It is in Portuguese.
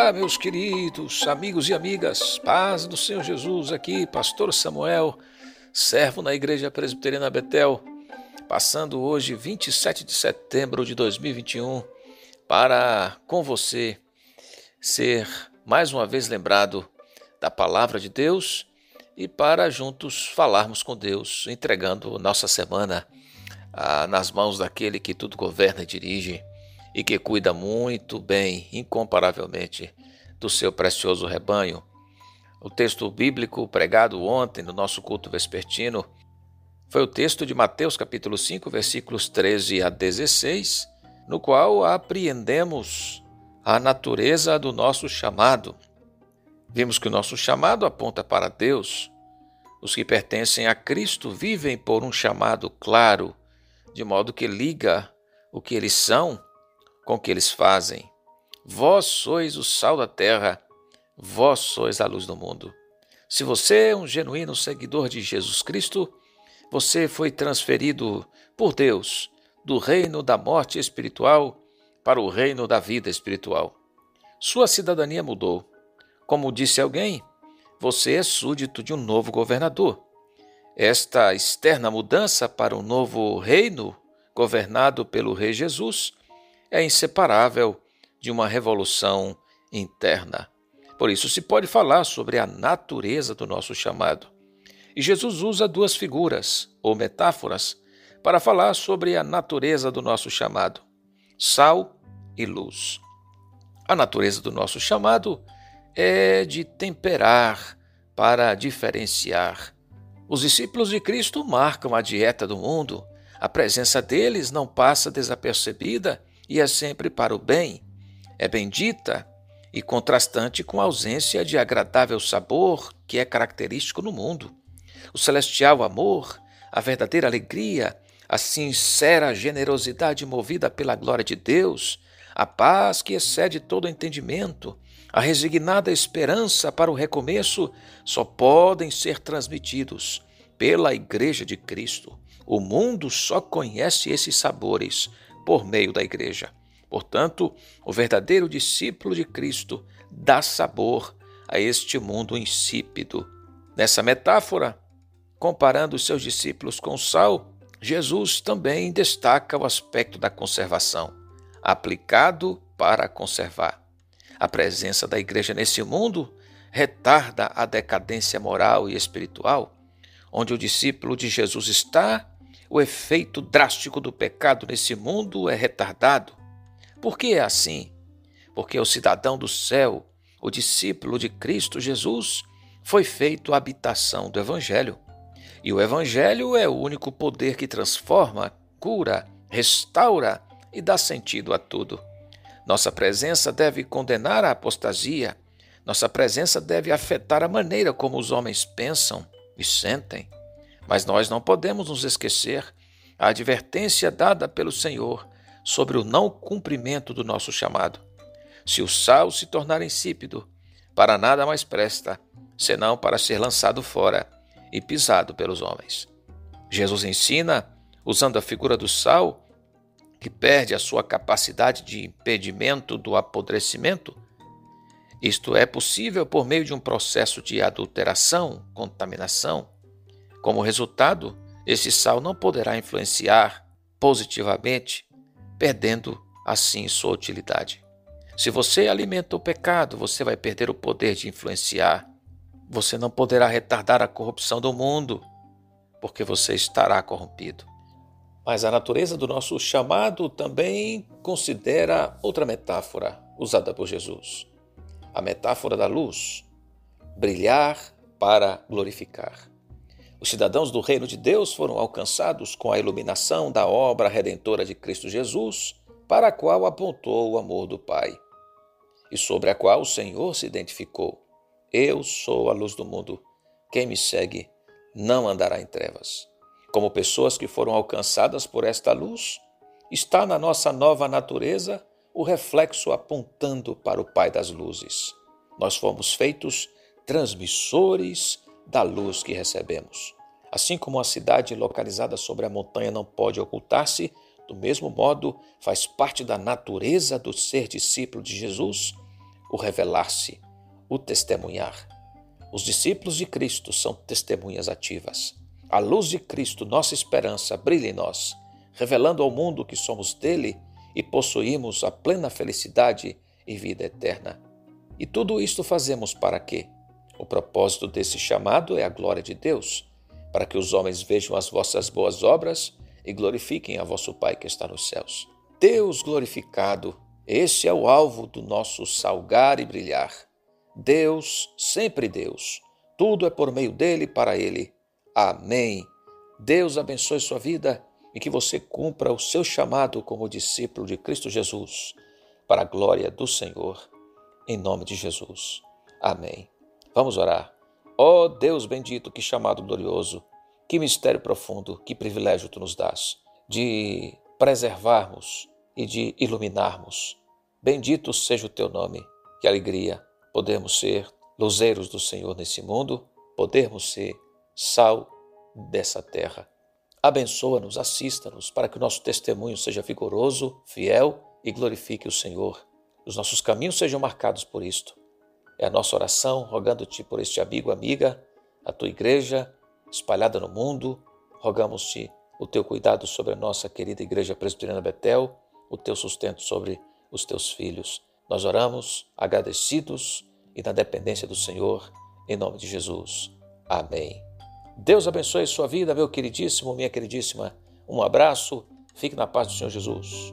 Olá, meus queridos amigos e amigas, paz do Senhor Jesus aqui, Pastor Samuel, servo na Igreja Presbiteriana Betel, passando hoje, 27 de setembro de 2021, para com você ser mais uma vez lembrado da palavra de Deus e para juntos falarmos com Deus, entregando nossa semana ah, nas mãos daquele que tudo governa e dirige e que cuida muito bem, incomparavelmente, do seu precioso rebanho. O texto bíblico pregado ontem no nosso culto vespertino foi o texto de Mateus capítulo 5, versículos 13 a 16, no qual apreendemos a natureza do nosso chamado. Vimos que o nosso chamado aponta para Deus. Os que pertencem a Cristo vivem por um chamado claro, de modo que liga o que eles são com que eles fazem. Vós sois o sal da terra, vós sois a luz do mundo. Se você é um genuíno seguidor de Jesus Cristo, você foi transferido por Deus do reino da morte espiritual para o reino da vida espiritual. Sua cidadania mudou. Como disse alguém, você é súdito de um novo governador. Esta externa mudança para um novo reino, governado pelo Rei Jesus, é inseparável de uma revolução interna. Por isso se pode falar sobre a natureza do nosso chamado. E Jesus usa duas figuras ou metáforas para falar sobre a natureza do nosso chamado: sal e luz. A natureza do nosso chamado é de temperar para diferenciar. Os discípulos de Cristo marcam a dieta do mundo. A presença deles não passa desapercebida e é sempre para o bem, é bendita e contrastante com a ausência de agradável sabor que é característico no mundo. O celestial amor, a verdadeira alegria, a sincera generosidade movida pela glória de Deus, a paz que excede todo entendimento, a resignada esperança para o recomeço só podem ser transmitidos pela Igreja de Cristo. O mundo só conhece esses sabores por meio da igreja. Portanto, o verdadeiro discípulo de Cristo dá sabor a este mundo insípido. Nessa metáfora, comparando os seus discípulos com o sal, Jesus também destaca o aspecto da conservação, aplicado para conservar. A presença da igreja nesse mundo retarda a decadência moral e espiritual. Onde o discípulo de Jesus está, o efeito drástico do pecado nesse mundo é retardado. Por que é assim? Porque o cidadão do céu, o discípulo de Cristo Jesus, foi feito habitação do Evangelho. E o Evangelho é o único poder que transforma, cura, restaura e dá sentido a tudo. Nossa presença deve condenar a apostasia. Nossa presença deve afetar a maneira como os homens pensam e sentem. Mas nós não podemos nos esquecer a advertência dada pelo Senhor sobre o não cumprimento do nosso chamado. Se o sal se tornar insípido, para nada mais presta, senão para ser lançado fora e pisado pelos homens. Jesus ensina, usando a figura do sal, que perde a sua capacidade de impedimento do apodrecimento. Isto é possível por meio de um processo de adulteração, contaminação, como resultado, esse sal não poderá influenciar positivamente, perdendo assim sua utilidade. Se você alimenta o pecado, você vai perder o poder de influenciar. Você não poderá retardar a corrupção do mundo, porque você estará corrompido. Mas a natureza do nosso chamado também considera outra metáfora usada por Jesus. A metáfora da luz. Brilhar para glorificar. Os cidadãos do reino de Deus foram alcançados com a iluminação da obra redentora de Cristo Jesus, para a qual apontou o amor do Pai, e sobre a qual o Senhor se identificou. Eu sou a luz do mundo. Quem me segue não andará em trevas. Como pessoas que foram alcançadas por esta luz, está na nossa nova natureza o reflexo apontando para o Pai das luzes. Nós fomos feitos transmissores da luz que recebemos. Assim como a cidade localizada sobre a montanha não pode ocultar-se, do mesmo modo faz parte da natureza do ser discípulo de Jesus o revelar-se, o testemunhar. Os discípulos de Cristo são testemunhas ativas. A luz de Cristo, nossa esperança, brilha em nós, revelando ao mundo que somos dele e possuímos a plena felicidade e vida eterna. E tudo isto fazemos para quê? O propósito desse chamado é a glória de Deus, para que os homens vejam as vossas boas obras e glorifiquem a vosso Pai que está nos céus. Deus glorificado, esse é o alvo do nosso salgar e brilhar. Deus, sempre Deus. Tudo é por meio dele e para ele. Amém. Deus abençoe sua vida e que você cumpra o seu chamado como discípulo de Cristo Jesus, para a glória do Senhor, em nome de Jesus. Amém. Vamos orar. Ó oh Deus bendito, que chamado glorioso, que mistério profundo, que privilégio tu nos dás de preservarmos e de iluminarmos. Bendito seja o teu nome. Que alegria podermos ser luzeiros do Senhor nesse mundo, podermos ser sal dessa terra. Abençoa-nos, assista-nos, para que o nosso testemunho seja vigoroso, fiel e glorifique o Senhor. Os nossos caminhos sejam marcados por isto. É a nossa oração, rogando-te por este amigo, amiga, a tua igreja espalhada no mundo. Rogamos-te o teu cuidado sobre a nossa querida Igreja Presbiteriana Betel, o teu sustento sobre os teus filhos. Nós oramos agradecidos e na dependência do Senhor, em nome de Jesus. Amém. Deus abençoe sua vida, meu queridíssimo, minha queridíssima. Um abraço, fique na paz do Senhor Jesus.